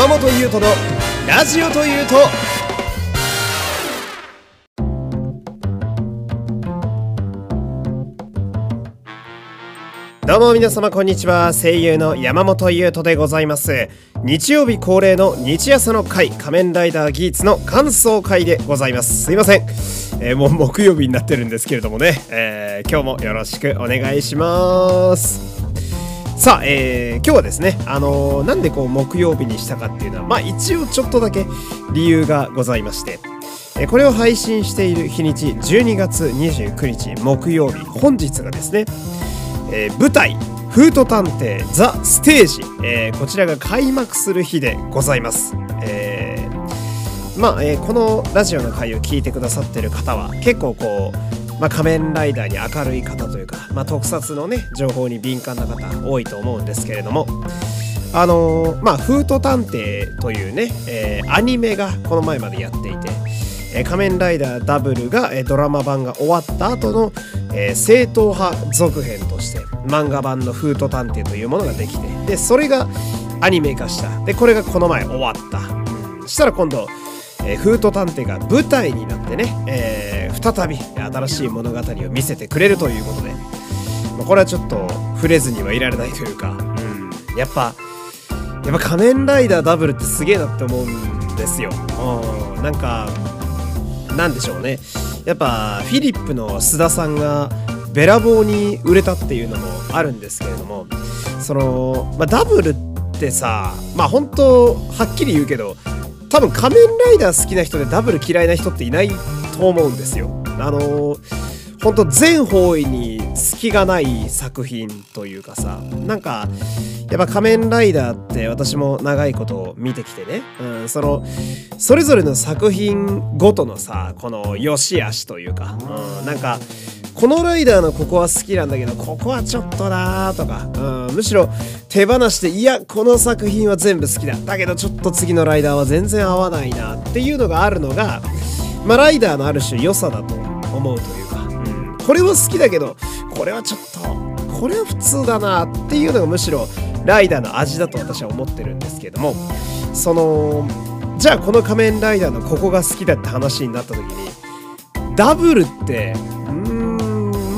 山本優斗のラジオというと。どうも皆様こんにちは。声優の山本優斗でございます。日曜日恒例の日朝の会仮面ライダーギーツの感想会でございます。すいません、えー、もう木曜日になってるんですけれどもね、えー、今日もよろしくお願いします。さあ、えー、今日はですね、あのー、なんでこう木曜日にしたかっていうのは、まあ一応ちょっとだけ理由がございまして、えこれを配信している日にち12月29日木曜日、本日がですね、えー、舞台「フート探偵ザ・ステージ」えー、こちらが開幕する日でございます。えー、まあ、え、このラジオの回を聞いてくださってる方は結構こう、まあ、仮面ライダーに明るい方というか、まあ、特撮のね情報に敏感な方多いと思うんですけれども。あのー、まあ、フート探偵というね、えー、アニメがこの前までやっていて、えー、仮面ライダーダブルが、えー、ドラマ版が終わった後の、えー、正統派続編として漫画版のフート探偵というものができてでそれがアニメ化した。でこれがこの前終わった。そしたら今度、えー、フート探偵が舞台になってね、えー、再び新しい物語を見せてくれるということで、まあ、これはちょっと触れずにはいられないというか、うん、やっぱやっぱ仮面ライダーダブルってすげえなって思うんですよ。うん、なんかなんでしょうねやっぱフィリップの須田さんがべらぼうに売れたっていうのもあるんですけれどもその、まあ、ダブルってさまあ本当はっきり言うけど多分仮面ライダー好きな人でダブル嫌いな人っていないと思うんですよ。あの本当全方位に隙がない作品というかさなんかやっぱ仮面ライダーって私も長いこと見てきてね、うん、そのそれぞれの作品ごとのさこの良し悪しというか、うん、なんかこのライダーのここは好きなんだけどここはちょっとなーとか、うん、むしろ手放していやこの作品は全部好きだ。だけどちょっと次のライダーは全然合わないなっていうのがあるのが、まあ、ライダーのある種良さだと思うというか、うん、これは好きだけどこれはちょっとこれは普通だなっていうのがむしろライダーの味だと私は思ってるんですけどもそのじゃあこの仮面ライダーのここが好きだって話になった時にダブルって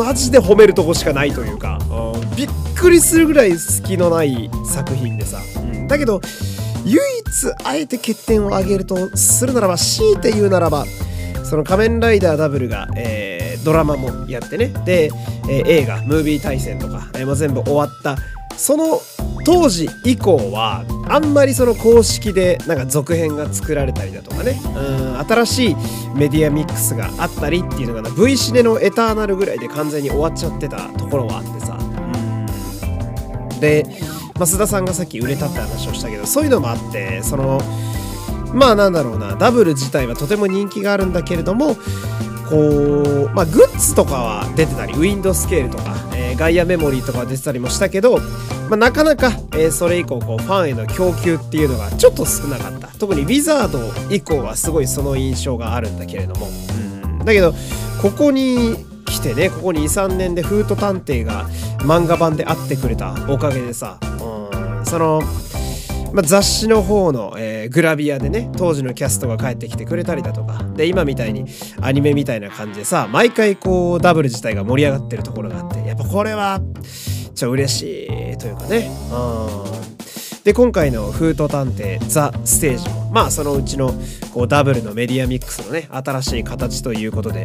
マジで褒めるとこしかないというか、うん、びっくりするぐらい好きのない作品でさ、うん、だけど唯一あえて欠点を挙げるとするならば強いて言うならばその仮面ライダーダブルが、えー、ドラマもやってね。で、えー、映画ムービー対戦とか、えー、も全部終わった。その当時以降はあんまりその公式でなんか続編が作られたりだとかね。うん新しいメディアミックスがあったりっていうのが V シネのエターナルぐらいで完全に終わっちゃってたところはあってさ。で、まあ、須田さんがさっき売れたって話をしたけどそういうのもあってそのまあなんだろうなダブル自体はとても人気があるんだけれどもこう、まあ、グッズとかは出てたりウィンドスケールとか、えー、ガイアメモリーとか出てたりもしたけどまあ、なかなか、えー、それ以降こうファンへの供給っていうのがちょっと少なかった。特にウィザード以降はすごいその印象があるんだけれども、うん、だけどここに来てねここ23年でフート探偵が漫画版で会ってくれたおかげでさ、うん、そのまあ、雑誌の方の、えー、グラビアでね当時のキャストが帰ってきてくれたりだとか。で今みたいにアニメみたいな感じでさ毎回こうダブル自体が盛り上がってるところがあってやっぱこれはっちゃ嬉しいというかね。うん。で今回の「フート探偵ザ・ステージもまあそのうちのこうダブルのメディアミックスのね新しい形ということで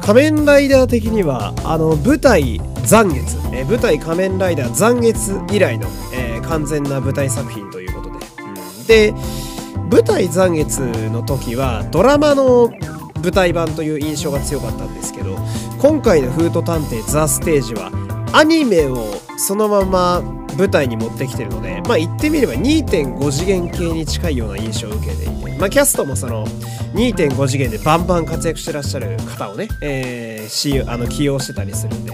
仮面ライダー的にはあの舞台残月、え舞台仮面ライダー残月以来の、えー、完全な舞台作品ということで、うん、で舞台残月の時はドラマの舞台版という印象が強かったんですけど今回の「フート探偵ザ・ステージはアニメをそのまま舞台に持ってきてるので、まあ言ってみれば2.5次元系に近いような印象を受けていて、まあキャストもその2.5次元でバンバン活躍してらっしゃる方をね、えー、あの起用してたりするんで、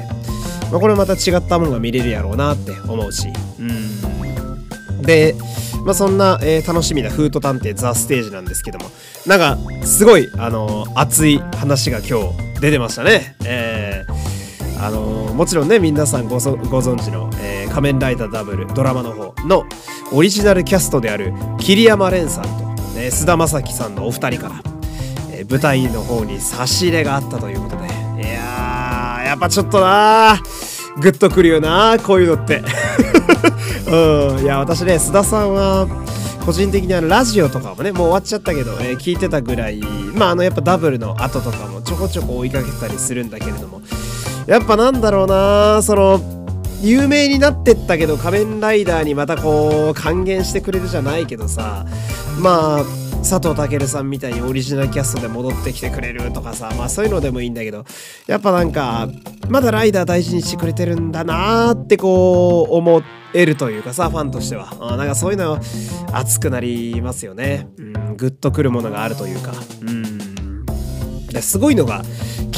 まあこれまた違ったものが見れるやろうなって思うし、うん。で、まあそんな、えー、楽しみなフート探偵ザ・ステージなんですけども、なんかすごい、あのー、熱い話が今日出てましたね。えーあのー、もちろんね皆さんご存知の、えー、仮面ライダーダブルドラマの方のオリジナルキャストである桐山蓮さんと、ね、菅田将暉さんのお二人から、えー、舞台の方に差し入れがあったということで。いややっぱちょっとなグッとくるよなこういうのって。うん。いや私ね須田さんは個人的にあのラジオとかもねもう終わっちゃったけど、えー、聞いてたぐらいまああのやっぱダブルの後とかもちょこちょこ追いかけたりするんだけれどもやっぱなんだろうなその有名になってったけど仮面ライダーにまたこう還元してくれるじゃないけどさまあ佐藤健さんみたいにオリジナルキャストで戻ってきてくれるとかさまあそういうのでもいいんだけどやっぱなんかまだライダー大事にしてくれてるんだなーってこう思えるというかさファンとしては。あなんかそういうの熱くなりますよね。うんグッとくるものがあるというか。うん。すごいのが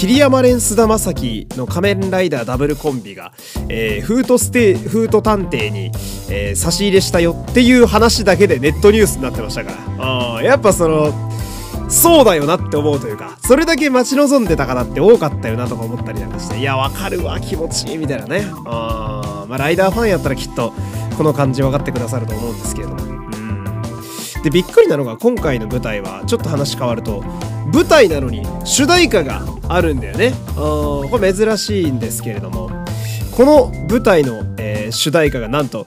桐山蓮須田正樹の仮面ライダーダブルコンビが、えー、フートステフート探偵に、えー、差し入れしたよっていう話だけでネットニュースになってましたから。あやっぱそのそうだよなって思うというかそれだけ待ち望んでた方って多かったよなとか思ったりなんかしていやわかるわ気持ちいいみたいなね。あまあライダーファンやったらきっとこの感じ分かってくださると思うんですけれども。でびっくりなのが今回の舞台はちょっと話変わると舞台なのに主題歌があるんだよね。これ珍しいんですけれども。この舞台の、えー、主題歌がなんと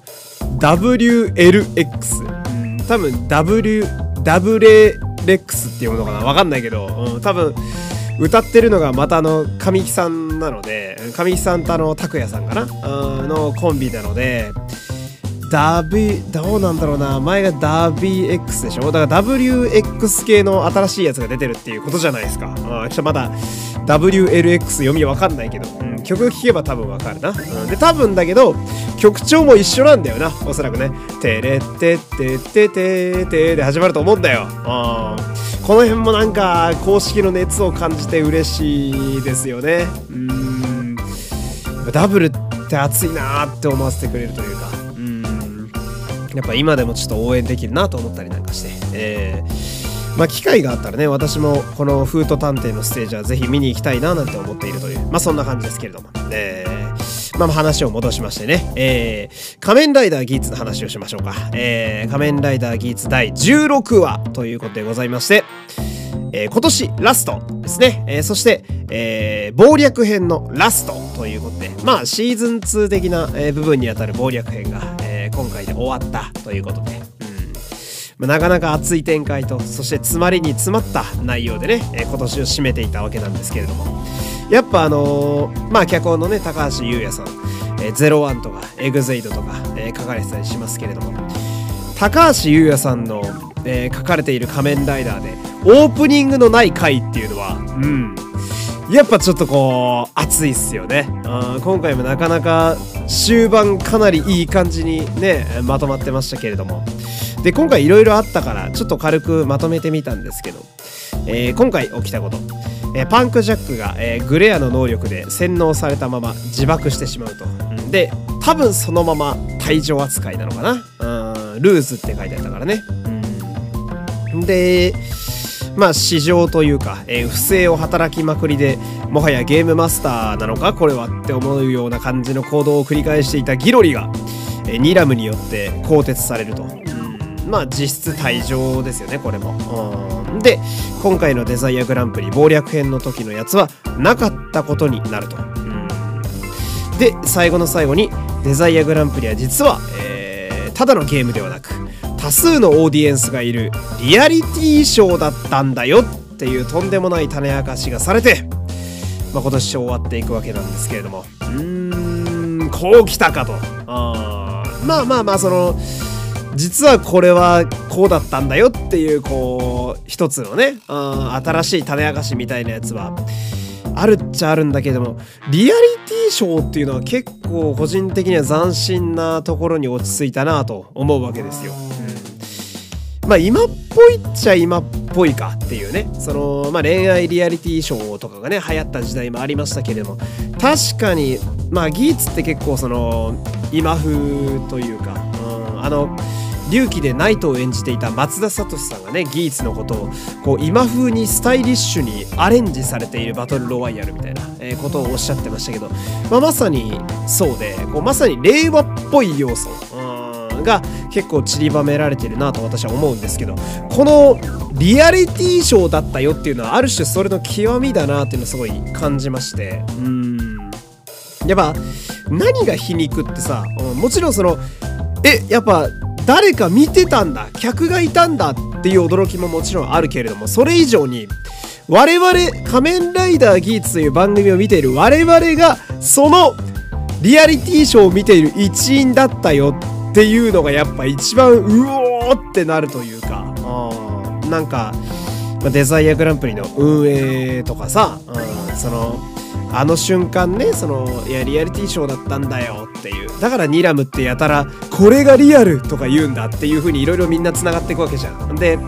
WLX 多分 W WLX っていうものかな。わかんないけど、うん、多分歌ってるのがまたあの神木さんなので神木さんとあの拓也さんかな？のコンビなのでダビどうなんだろうな。前がダビ X でしょ？だから WX 系の新しいやつが出てるっていうことじゃないですか。あちょっとまだ WLX 読みわかんないけど、うん、曲聴けば多分わかるな、うん、で多分だけど曲調も一緒なんだよな。おそらくね。テレテテテテテで始まると思うんだよ。この辺もなんか公式の熱を感じて嬉しいですよね。うん。ダブルって熱いなーって思わせてくれるというか。やっぱ今でもちょっと応援できるなと思ったりなんかして、えー、まあ機会があったらね私もこのフート探偵のステージはぜひ見に行きたいななんて思っているというまあそんな感じですけれども、えー、まあ話を戻しましてね、えー、仮面ライダーギーツの話をしましょうか、えー、仮面ライダーギーツ第16話ということでございまして。えー、今年ラストですね。えー、そして、えー、謀略編のラストということで、まあシーズン2的な、え部分にあたる謀略編が、今回で終わったということで、うん。ま、なかなか熱い展開と、そして詰まりに詰まった内容でね、え今年を締めていたわけなんですけれども、やっぱあのまあ脚本のね、高橋優也さん、えー、01とかエグゼイドとか、え書かれてたりしますけれども、高橋優也さんの、え書かれている仮面ライダーで、オープニングのない回っていうのは、うん。やっぱちょっとこう、熱いっすよね。あ今回もなかなか終盤かなりいい感じにね、まとまってましたけれども。で、今回いろいろあったから、ちょっと軽くまとめてみたんですけど、えー、今回起きたこと。え、パンクジャックが、えー、グレアの能力で洗脳されたまま自爆してしまうと。で、多分そのまま退場扱いなのかな。うん、ルーズって書いてあったからね。うん、で、まあ市場というか、えー、不正を働きまくりでもはやゲームマスターなのかこれはって思うような感じの行動を繰り返していたギロリが、えー、ニラムによって更迭されると。まあ実質退場ですよねこれも。で今回のデザイアグランプリ謀略編の時のやつはなかったことになると。で最後の最後にデザイアグランプリは実は、えー、ただのゲームではなく多数のオーディエンスがいるリアリティショーだったんだよっていうとんでもない種明かしがされて、まあ、今年終わっていくわけなんですけれどもうーんこう来たかとあまあまあまあその実はこれはこうだったんだよっていうこう一つのねあ新しい種明かしみたいなやつはあるっちゃあるんだけどもリアリティショーっていうのは結構個人的には斬新なところに落ち着いたなと思うわけですよ。まあ今っぽいっちゃ今っぽいかっていうね。その、まあ、恋愛リアリティショーとかがね流行った時代もありましたけれども。確かにまあギーツって結構その今風というか、うん、あの龍騎でナイトを演じていた松田聡さんがねギーツのことをこう今風にスタイリッシュにアレンジされているバトルロワイヤルみたいな、えことをおっしゃってましたけど、まあ、まさにそうでこうまさに令和っぽい要素。が結構散りばめられてるなと私は思うんですけどこのリアリティショーだったよっていうのはある種それの極みだなっていうのをすごい感じまして。うん。やっぱ何が皮肉ってさ、もちろんそのえやっぱ誰か見てたんだ客がいたんだっていう驚きももちろんあるけれどもそれ以上に我々仮面ライダーギーツという番組を見ている我々がそのリアリティショーを見ている一員だったよっていうのがやっぱ一番うおーってなるというかなんかデザイアグランプリの運営とかさ、うん、そのあの瞬間ねそのいやリアリティショーだったんだよっていう。だからニラムってやたらこれがリアルとか言うんだっていう風にいろいろみんな繋がっていくわけじゃん。で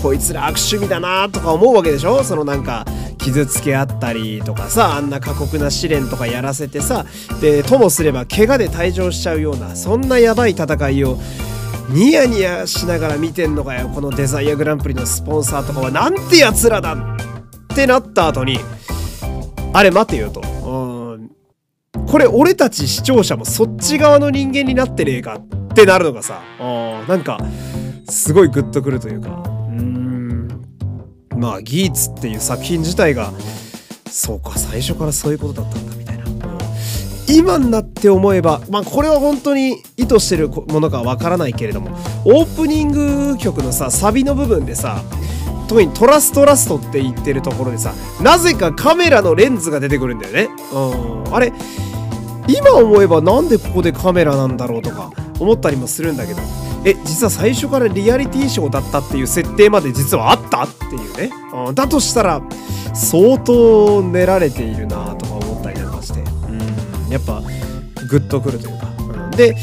こいつら悪趣味だなとか思うわけでしょ？そのなんか傷つけ合ったりとかさあんな過酷な試練とかやらせてさでともすれば怪我で退場しちゃうようなそんなやばい戦いをニヤニヤしながら見てんのかよ。このデザイアグランプリのスポンサーとかはなんてやつらだってなった後にあれ待てよと。これ俺たち視聴者もそっち側の人間になってねえかってなるのがさ、なんかすごいグッとくるというか、まあギーツっていう作品自体が、そうか、最初からそういうことだったんだみたいな。今になって思えば、まあこれは本当に意図してるものかわからないけれども、オープニング曲のさ、サビの部分でさ、特にトラストラストって言ってるところでさなぜかカメラのレンズが出てくるんだよね。うん。あれ今思えばなんでここでカメラなんだろうとか思ったりもするんだけど。え実は最初からリアリティショーだったっていう設定まで実はあったっていうね、うん、だとしたら相当練られているなとか思ったりなんかして。うんやっぱグッとくるというか、うん、で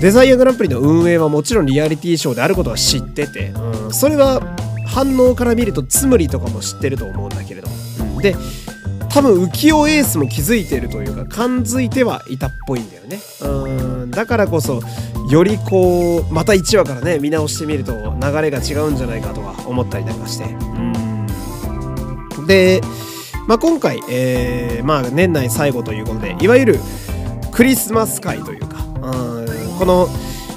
デザイアグランプリの運営はもちろんリアリティショーであることは知ってて、うん、それは反応から見るとつむりとかも知ってると思うんだけれども、で多分浮世エースも気づいてるというか感づいてはいたっぽいんだよね。うん。だからこそよりこうまた1話からね見直してみると流れが違うんじゃないかとか思ったりなんかして。うん。で、まあ、今回、えーまあ、年内最後ということでいわゆるクリスマス会というかうん。この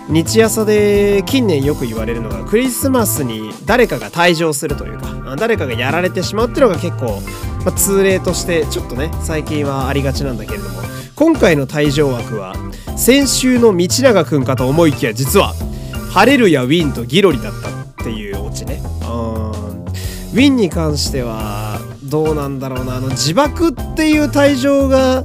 日朝で近年よく言われるのがクリスマスに誰かが退場するというか誰かがやられてしまうっていうのが結構、まあ、通例としてちょっとね最近はありがちなんだけれども今回の退場枠は先週の道長くんかと思いきや実はハレルヤウィンとギロリだったっていうオチね。うん。ウィンに関してはどうなんだろうなあの自爆っていう退場が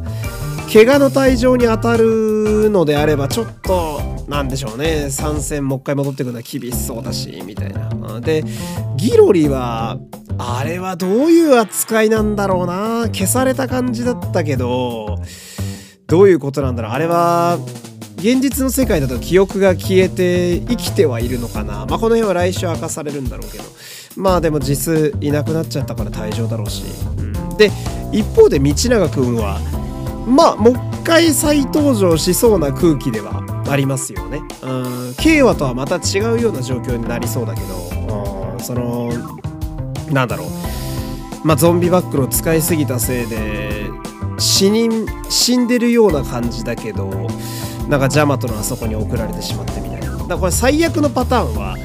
怪我の退場に当たるのであればちょっとなんでしょうね。参戦もう一回戻ってくるのは厳しそうだしみたいな。でギロリはあれはどういう扱いなんだろうな。消された感じだったけどどういうことなんだろう。あれは現実の世界だと記憶が消えて生きてはいるのかな。まあこの辺は来週明かされるんだろうけど。まあでも実質いなくなっちゃったから退場だろうし、うん、で一方で道長くんはまあもう一回再登場しそうな空気ではありますよね。うん、慶和とはまた違うような状況になりそうだけど、うん、その、なんだろう。まあ、ゾンビバッグを使いすぎたせいで、死人、死んでるような感じだけど、なんかジャマトのあそこに送られてしまってみたいな。だからこれ最悪のパターンは、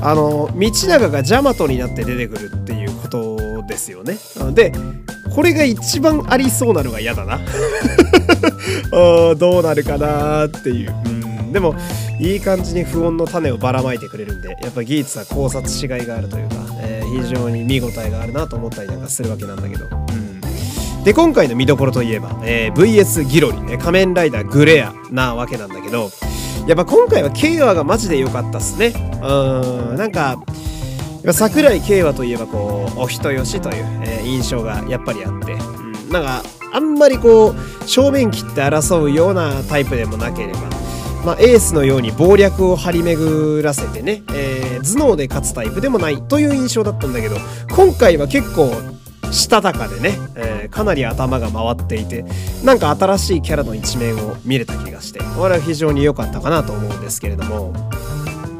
あの、道長がジャマトになって出てくるっていうことですよね。で、これが一番ありそうなのが嫌だな どうなるかなっていう。うんでもいい感じに不穏の種をばらまいてくれるんでやっぱ技術は考察しがいがあるというか、えー、非常に見応えがあるなと思ったりなんかするわけなんだけど、うん、で今回の見どころといえば、えー、VS ギロリ、仮面ライダーグレアなわけなんだけどやっぱ今回は慶和がマジで良かったっすね。うんなんか桜井慶和といえばこうお人よしという、えー、印象がやっぱりあって、うん、なんかあんまりこう正面切って争うようなタイプでもなければ、まあ、エースのように謀略を張り巡らせてね、え頭脳で勝つタイプでもないという印象だったんだけど今回は結構したたかでね、えー、かなり頭が回っていてなんか新しいキャラの一面を見れた気がしてこれは非常に良かったかなと思うんですけれども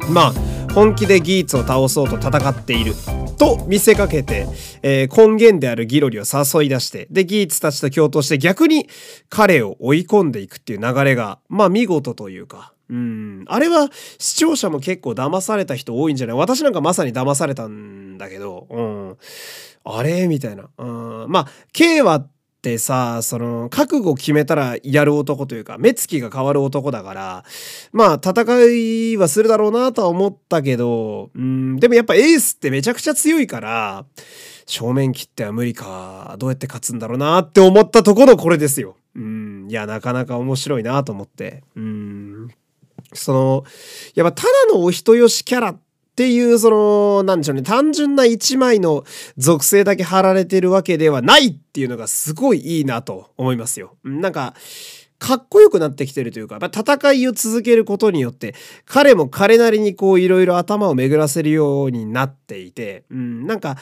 まあ本気でギーツを倒そうと戦っていると見せかけて、えー、根源であるギロリを誘い出してでギーツたちと共闘して逆に彼を追い込んでいくっていう流れがまあ見事というかうん。あれは視聴者も結構騙された人多いんじゃない？私なんかまさに騙されたんだけど、うん。あれ？みたいな。うん。まあ、K はってさ、その、覚悟決めたらやる男というか、目つきが変わる男だから、まあ、戦いはするだろうなとは思ったけど、うん、でもやっぱエースってめちゃくちゃ強いから、正面切っては無理か、どうやって勝つんだろうなって思ったところこれですよ。うん、いや、なかなか面白いなと思って。うん。その、やっぱただのお人よしキャラっていう、その、なんでしょうね、単純な一枚の属性だけ貼られてるわけではないっていうのがすごいいいなと思いますよ。なんか、かっこよくなってきてるというか、やっぱ戦いを続けることによって、彼も彼なりにこういろいろ頭を巡らせるようになっていて、うん、なんか、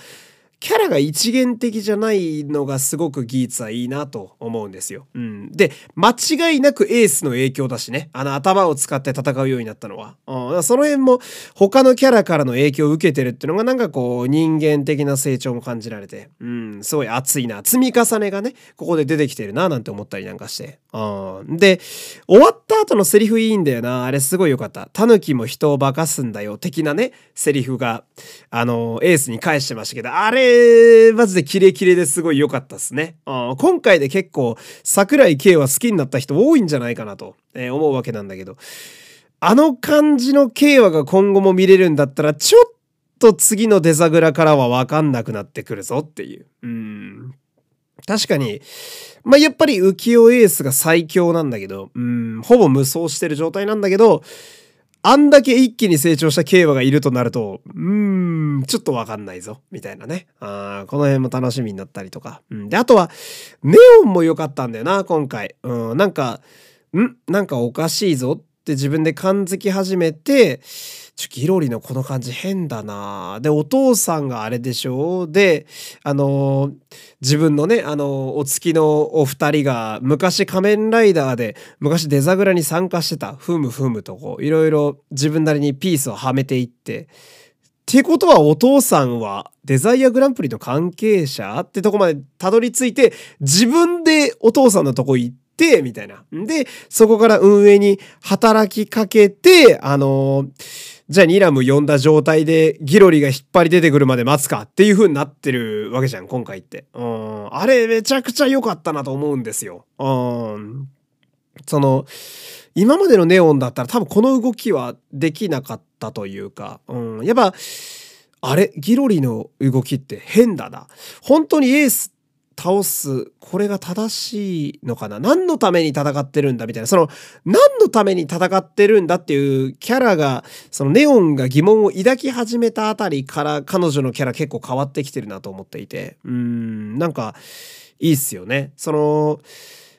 キャラが一元的じゃないのがすごくギーツはいいなと思うんですよ。うん。で、間違いなくエースの影響だしね。あの頭を使って戦うようになったのは。うん、その辺も他のキャラからの影響を受けてるっていうのがなんかこう人間的な成長も感じられて、うん、すごい熱いな。積み重ねがね、ここで出てきてるななんて思ったりなんかして。うん。で、終わった後のセリフいいんだよな。あれすごい良かった。タヌキも人を化かすんだよ。的なね、セリフが、あの、エースに返してましたけど、あれマジでキレキレですごい良かったっすね。今回で結構桜井圭は好きになった人多いんじゃないかなと、え思うわけなんだけど、あの感じの慶和が今後も見れるんだったら、ちょっと次のデザグラからはわかんなくなってくるぞっていう。うん。確かに、まあ、やっぱり浮世エースが最強なんだけど、うん、ほぼ無双してる状態なんだけど、あんだけ一気に成長した競馬がいるとなると、うーちょっとわかんないぞ、みたいなね。あこの辺も楽しみになったりとか。うん、で、あとは、ネオンも良かったんだよな、今回。うん、なんか、ん？なんかおかしいぞって自分で感づき始めて、ちょ、ギロリのこの感じ変だなで、お父さんがあれでしょ？で、あのー、自分のね、あのー、お月のお二人が昔仮面ライダーで、昔デザグラに参加してた、ふむふむとこう、いろいろ自分なりにピースをはめていって、ってことはお父さんはデザイアグランプリの関係者ってとこまでたどり着いて、自分でお父さんのとこ行って、みたいな。で、そこから運営に働きかけて、あのーじゃあニラム呼んだ状態でギロリが引っ張り出てくるまで待つかっていう風になってるわけじゃん、今回って。うん。あれめちゃくちゃ良かったなと思うんですよ。うん。その、今までのネオンだったら多分この動きはできなかったというか、うん。やっぱ、あれ？ギロリの動きって変だな。本当にエース倒す、これが正しいのかな？何のために戦ってるんだみたいな、その、何のために戦ってるんだっていうキャラが、そのネオンが疑問を抱き始めたあたりから彼女のキャラ結構変わってきてるなと思っていて、うん、なんか、いいっすよね。その、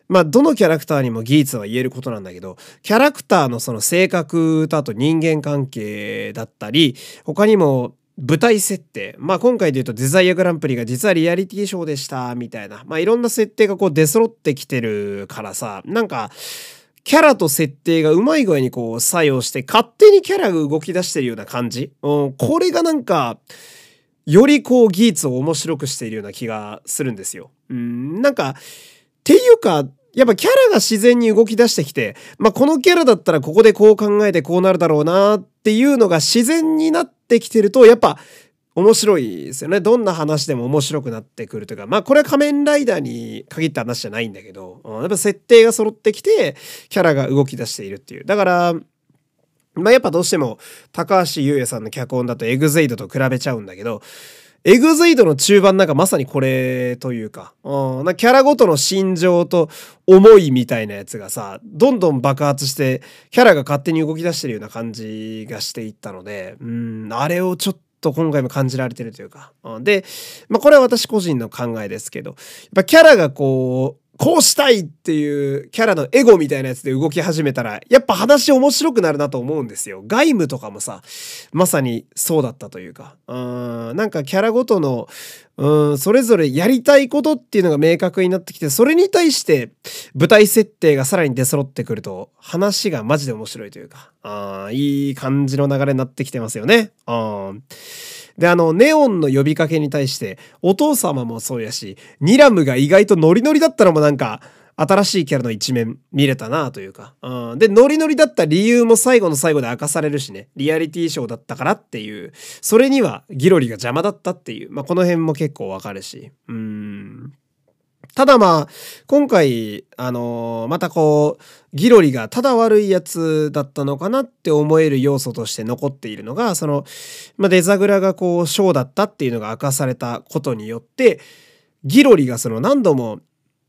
まあ、どのキャラクターにも技術は言えることなんだけど、キャラクターのその性格とあと人間関係だったり、他にも舞台設定。まあ今回で言うとデザイアグランプリが実はリアリティショーでしたみたいな。まあいろんな設定がこう出揃ってきてるからさ、なんかキャラと設定がうまい具合にこう作用して勝手にキャラが動き出してるような感じ。うん、これがなんか、よりこう技術を面白くしているような気がするんですよ。うん、なんか、っていうか、やっぱキャラが自然に動き出してきて、まあ、このキャラだったらここでこう考えてこうなるだろうなっていうのが自然になってきてると、やっぱ面白いですよね。どんな話でも面白くなってくるというか、まあこれは仮面ライダーに限った話じゃないんだけど、うんやっぱ設定が揃ってきて、キャラが動き出しているっていう。だから、まあやっぱどうしても高橋優也さんの脚本だとエグゼイドと比べちゃうんだけど、エグゼイドの中盤なんかまさにこれというか、うん、なキャラごとの心情と思いみたいなやつがさ、どんどん爆発して、キャラが勝手に動き出してるような感じがしていったので、うん、あれをちょっと今回も感じられてるというか。で、まあこれは私個人の考えですけど、やっぱキャラがこう、こうしたいっていうキャラのエゴみたいなやつで動き始めたら、やっぱ話面白くなるなと思うんですよ。外務とかもさ、まさにそうだったというか、うん、なんかキャラごとの、うん、それぞれやりたいことっていうのが明確になってきて、それに対して舞台設定がさらに出揃ってくると、話がマジで面白いというか、あいい感じの流れになってきてますよね。あで、あの、ネオンの呼びかけに対して、お父様もそうやし、ニラムが意外とノリノリだったのもなんか、新しいキャラの一面見れたなというか。うん、で、ノリノリだった理由も最後の最後で明かされるしね。リアリティショーだったからっていう。それにはギロリが邪魔だったっていう。まあ、この辺も結構わかるし。うん。ただまあ、今回、あのー、またこう、ギロリがただ悪いやつだったのかなって思える要素として残っているのが、その、まあ、デザグラがこう、ショーだったっていうのが明かされたことによって、ギロリがその何度も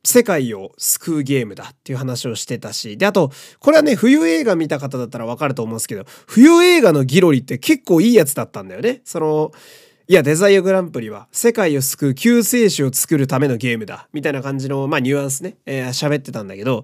世界を救うゲームだっていう話をしてたし、で、あと、これはね、冬映画見た方だったらわかると思うんですけど、冬映画のギロリって結構いいやつだったんだよね。その、いや、デザイアグランプリは世界を救う救世主を作るためのゲームだ。みたいな感じの、まあ、ニュアンスね、えー、喋ってたんだけど、っ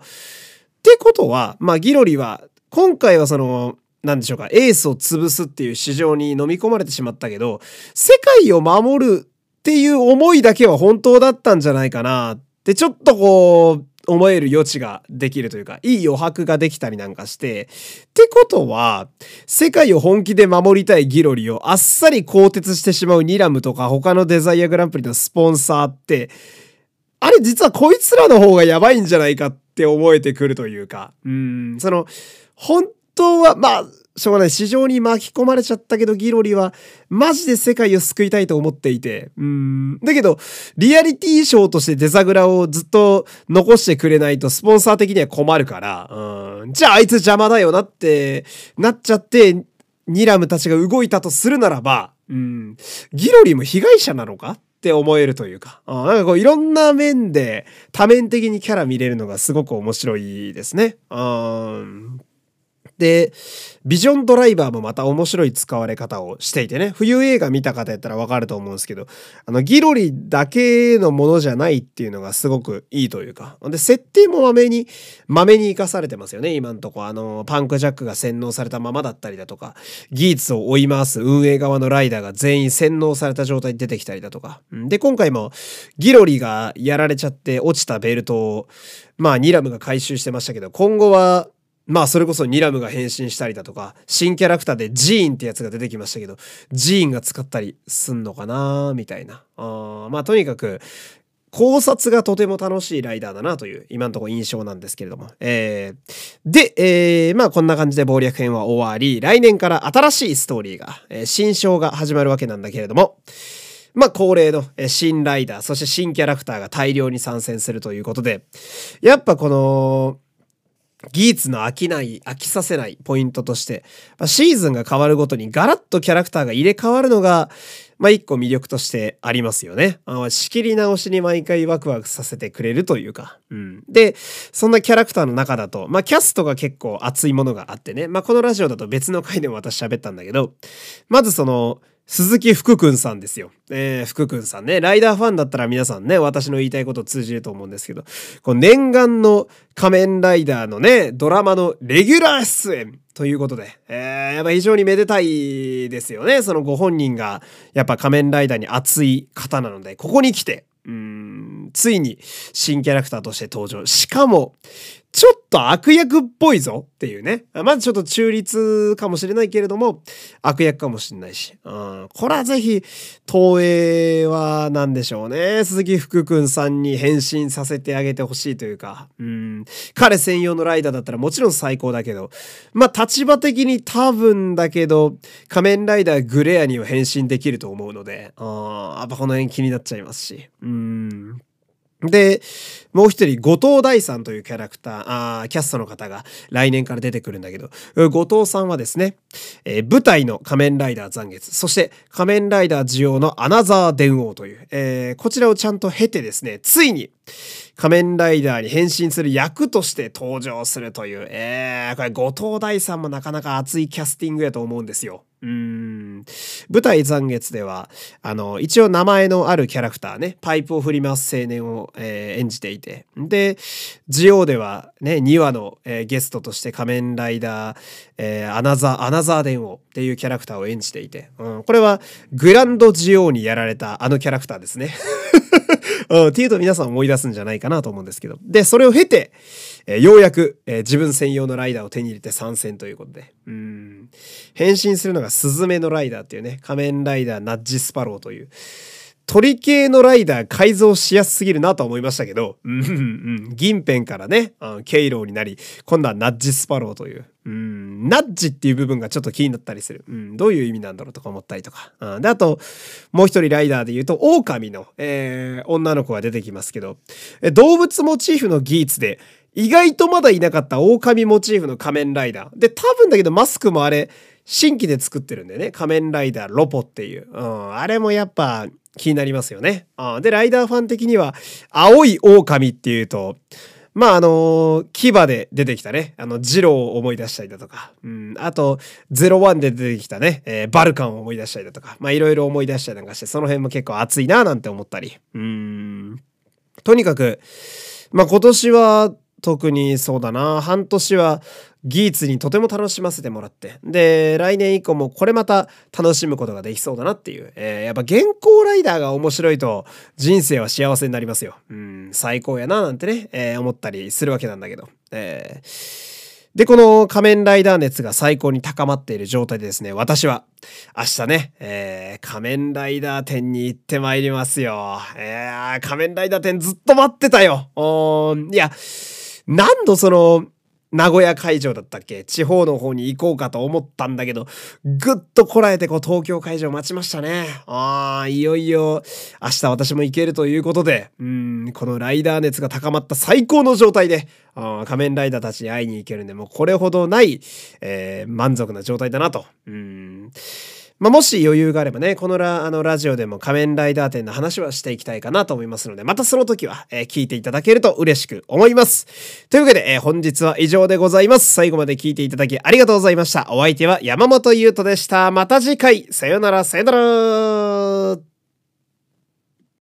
てことは、まあ、ギロリは、今回はその、なんでしょうか、エースを潰すっていう市場に飲み込まれてしまったけど、世界を守るっていう思いだけは本当だったんじゃないかなで、ちょっとこう、思える余地ができるというか、いい余白ができたりなんかして、ってことは、世界を本気で守りたいギロリをあっさり更迭してしまうニラムとか他のデザイアグランプリのスポンサーって、あれ実はこいつらの方がやばいんじゃないかって思えてくるというか、うん、その、本当は、まあ、しょうがない。市場に巻き込まれちゃったけど、ギロリは、マジで世界を救いたいと思っていて。うん。だけど、リアリティショーとしてデザグラをずっと残してくれないと、スポンサー的には困るから、うん。じゃああいつ邪魔だよなって、なっちゃって、ニラムたちが動いたとするならば、うん。ギロリも被害者なのかって思えるというか、あなんかこういろんな面で多面的にキャラ見れるのがすごく面白いですね。うんで、ビジョンドライバーもまた面白い使われ方をしていてね、冬映画見た方やったらわかると思うんですけど、あの、ギロリだけのものじゃないっていうのがすごくいいというか、で、設定も豆に、豆に生かされてますよね、今んとこ。あの、パンクジャックが洗脳されたままだったりだとか、ギーツを追い回す運営側のライダーが全員洗脳された状態で出てきたりだとか。で、今回もギロリがやられちゃって落ちたベルトを、まあ、ニラムが回収してましたけど、今後はまあそれこそニラムが変身したりだとか新キャラクターでジーンってやつが出てきましたけどジーンが使ったりすんのかなみたいなあまあとにかく考察がとても楽しいライダーだなという今のところ印象なんですけれども。えー、で、えー、まあこんな感じで謀略編は終わり、来年から新しいストーリーが、えー、新章が始まるわけなんだけれども、まあ恒例の新ライダー、そして新キャラクターが大量に参戦するということで、やっぱこの、ギーツの飽きない、飽きさせないポイントとして、ま、シーズンが変わるごとにガラッとキャラクターが入れ替わるのが、まあ一個魅力としてありますよね。あ仕切り直しに毎回ワクワクさせてくれるというか。うん。で、そんなキャラクターの中だと、まあキャストが結構熱いものがあってね。まあこのラジオだと別の回でも私喋ったんだけど、まずその、鈴木福くんさんですよ。えー、福くんさんね。ライダーファンだったら皆さんね、私の言いたいこと通じると思うんですけど、こう念願の仮面ライダーのね、ドラマのレギュラー出演ということで、えー、やっぱ非常にめでたいですよね。そのご本人が、やっぱ仮面ライダーに熱い方なので、ここに来て、うん、ついに新キャラクターとして登場。しかも、ちょっと悪役っぽいぞっていうね。まずちょっと中立かもしれないけれども、悪役かもしれないし。うん、これはぜひ、東映は何でしょうね。鈴木福くんさんに変身させてあげてほしいというか、うん、彼専用のライダーだったらもちろん最高だけど、まあ立場的に多分だけど、仮面ライダーグレアには変身できると思うので、あやっぱこの辺気になっちゃいますし。うんで、もう一人、後藤大さんというキャラクター、あーキャストの方が来年から出てくるんだけど、後藤さんはですね、えー、舞台の仮面ライダー残月、そして仮面ライダー需要のアナザー電王という、えー、こちらをちゃんと経てですね、ついに仮面ライダーに変身する役として登場するという、えー、これ後藤大さんもなかなか熱いキャスティングやと思うんですよ。うん。舞台残月では、あの、一応名前のあるキャラクターね、パイプを振り回す青年を、えー、演じていて、で、ジオではね、2話の、えー、ゲストとして仮面ライダー、えー、アナザー、アナザー伝王っていうキャラクターを演じていて、うん、これはグランドジオにやられたあのキャラクターですね。うん、っていうと皆さん思い出すんじゃないかなと思うんですけど。で、それを経て、えー、ようやく、えー、自分専用のライダーを手に入れて参戦ということで。うん。変身するのがスズメのライダーっていうね、仮面ライダーナッジスパローという。鳥系のライダー改造しやすすぎるなと思いましたけど、うん、うん、銀ペンからね、ケイローになり、今度はナッジスパローという、うん、ナッジっていう部分がちょっと気になったりする。うん、どういう意味なんだろうとか思ったりとか。うん、で、あと、もう一人ライダーで言うと、狼の、えー、女の子が出てきますけど、動物モチーフのギーツで、意外とまだいなかった狼モチーフの仮面ライダー。で、多分だけどマスクもあれ、新規で作ってるんでね。仮面ライダーロポっていう。うん、あれもやっぱ、気になりますよね。あで、ライダーファン的には、青い狼っていうと、まあ、あのー、牙で出てきたね、あの、ジローを思い出したりだとか、うん、あと、01で出てきたね、えー、バルカンを思い出したりだとか、まあ、いろいろ思い出したりなんかして、その辺も結構熱いななんて思ったり、うん、とにかく、まあ、今年は、特にそうだな、半年はギーツにとても楽しませてもらって、で、来年以降もこれまた楽しむことができそうだなっていう、えー、やっぱ現行ライダーが面白いと人生は幸せになりますよ。うん、最高やななんてね、えー、思ったりするわけなんだけど。えーで、この仮面ライダー熱が最高に高まっている状態でですね、私は明日ね、えー、仮面ライダー展に行ってまいりますよ。えー、仮面ライダー展ずっと待ってたよ。いや、何度その、名古屋会場だったっけ？地方の方に行こうかと思ったんだけど、ぐっとこらえてこう東京会場待ちましたね。ああ、いよいよ明日私も行けるということで、うん、このライダー熱が高まった最高の状態で、あ仮面ライダーたちに会いに行けるんで、もうこれほどない、えー、満足な状態だなと。うんまあ、もし余裕があればね、このラあのラジオでも仮面ライダー展の話はしていきたいかなと思いますので、またその時は、えー、聞いていただけると嬉しく思います。というわけで、えー、本日は以上でございます。最後まで聞いていただきありがとうございました。お相手は山本優斗でした。また次回、さよなら、さよなら。